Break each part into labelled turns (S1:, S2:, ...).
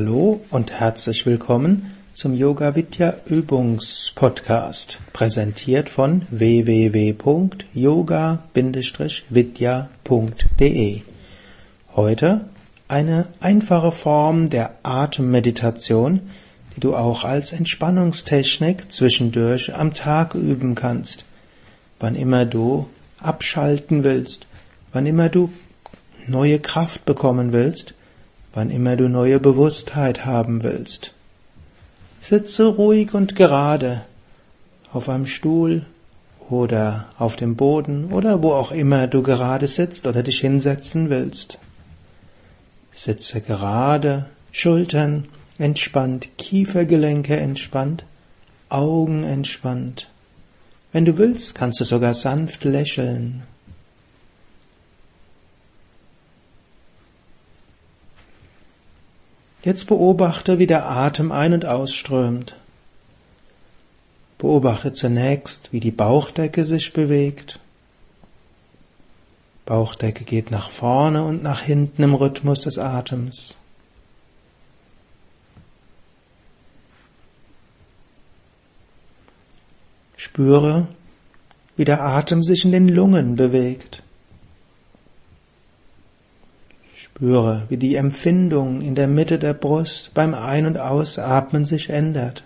S1: Hallo und herzlich willkommen zum Yoga Vidya Übungspodcast, präsentiert von www.yoga-vidya.de. Heute eine einfache Form der Atemmeditation, die du auch als Entspannungstechnik zwischendurch am Tag üben kannst. Wann immer du abschalten willst, wann immer du neue Kraft bekommen willst, wann immer du neue Bewusstheit haben willst. Sitze ruhig und gerade auf einem Stuhl oder auf dem Boden oder wo auch immer du gerade sitzt oder dich hinsetzen willst. Sitze gerade, Schultern entspannt, Kiefergelenke entspannt, Augen entspannt. Wenn du willst, kannst du sogar sanft lächeln. Jetzt beobachte, wie der Atem ein- und ausströmt. Beobachte zunächst, wie die Bauchdecke sich bewegt. Bauchdecke geht nach vorne und nach hinten im Rhythmus des Atems. Spüre, wie der Atem sich in den Lungen bewegt. Spüre, wie die Empfindung in der Mitte der Brust beim Ein- und Ausatmen sich ändert.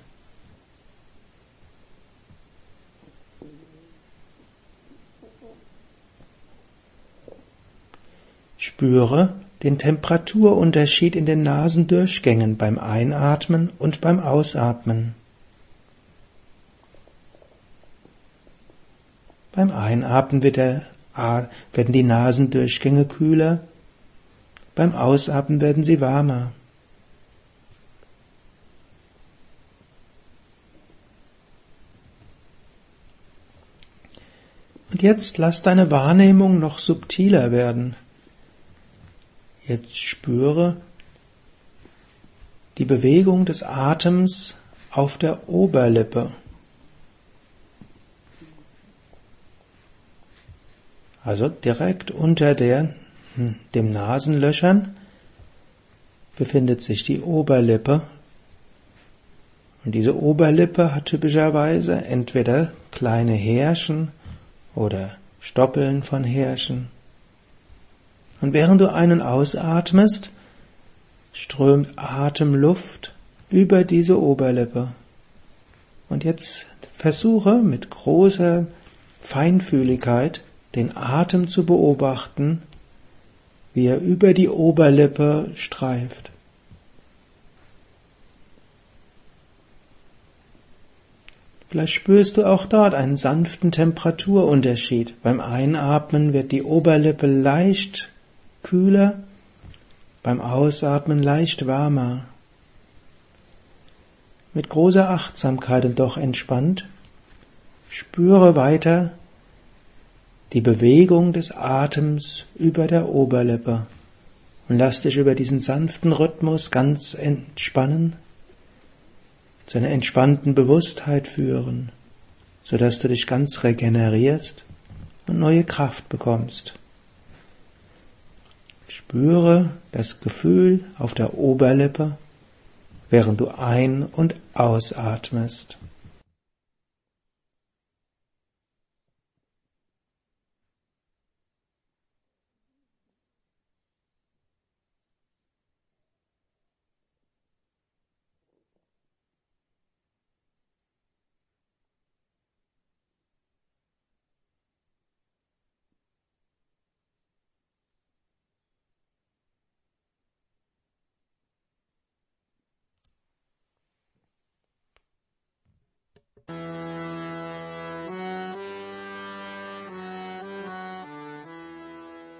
S1: Spüre den Temperaturunterschied in den Nasendurchgängen beim Einatmen und beim Ausatmen. Beim Einatmen wird der, werden die Nasendurchgänge kühler, beim Ausatmen werden sie wärmer. Und jetzt lass deine Wahrnehmung noch subtiler werden. Jetzt spüre die Bewegung des Atems auf der Oberlippe. Also direkt unter der dem Nasenlöchern befindet sich die Oberlippe. Und diese Oberlippe hat typischerweise entweder kleine Härchen oder Stoppeln von Härchen. Und während du ein- und ausatmest, strömt Atemluft über diese Oberlippe. Und jetzt versuche mit großer Feinfühligkeit den Atem zu beobachten wie er über die Oberlippe streift. Vielleicht spürst du auch dort einen sanften Temperaturunterschied. Beim Einatmen wird die Oberlippe leicht kühler, beim Ausatmen leicht wärmer. Mit großer Achtsamkeit und doch entspannt, spüre weiter die Bewegung des Atems über der Oberlippe und lass dich über diesen sanften Rhythmus ganz entspannen, zu einer entspannten Bewusstheit führen, so dass du dich ganz regenerierst und neue Kraft bekommst. Spüre das Gefühl auf der Oberlippe, während du ein- und ausatmest.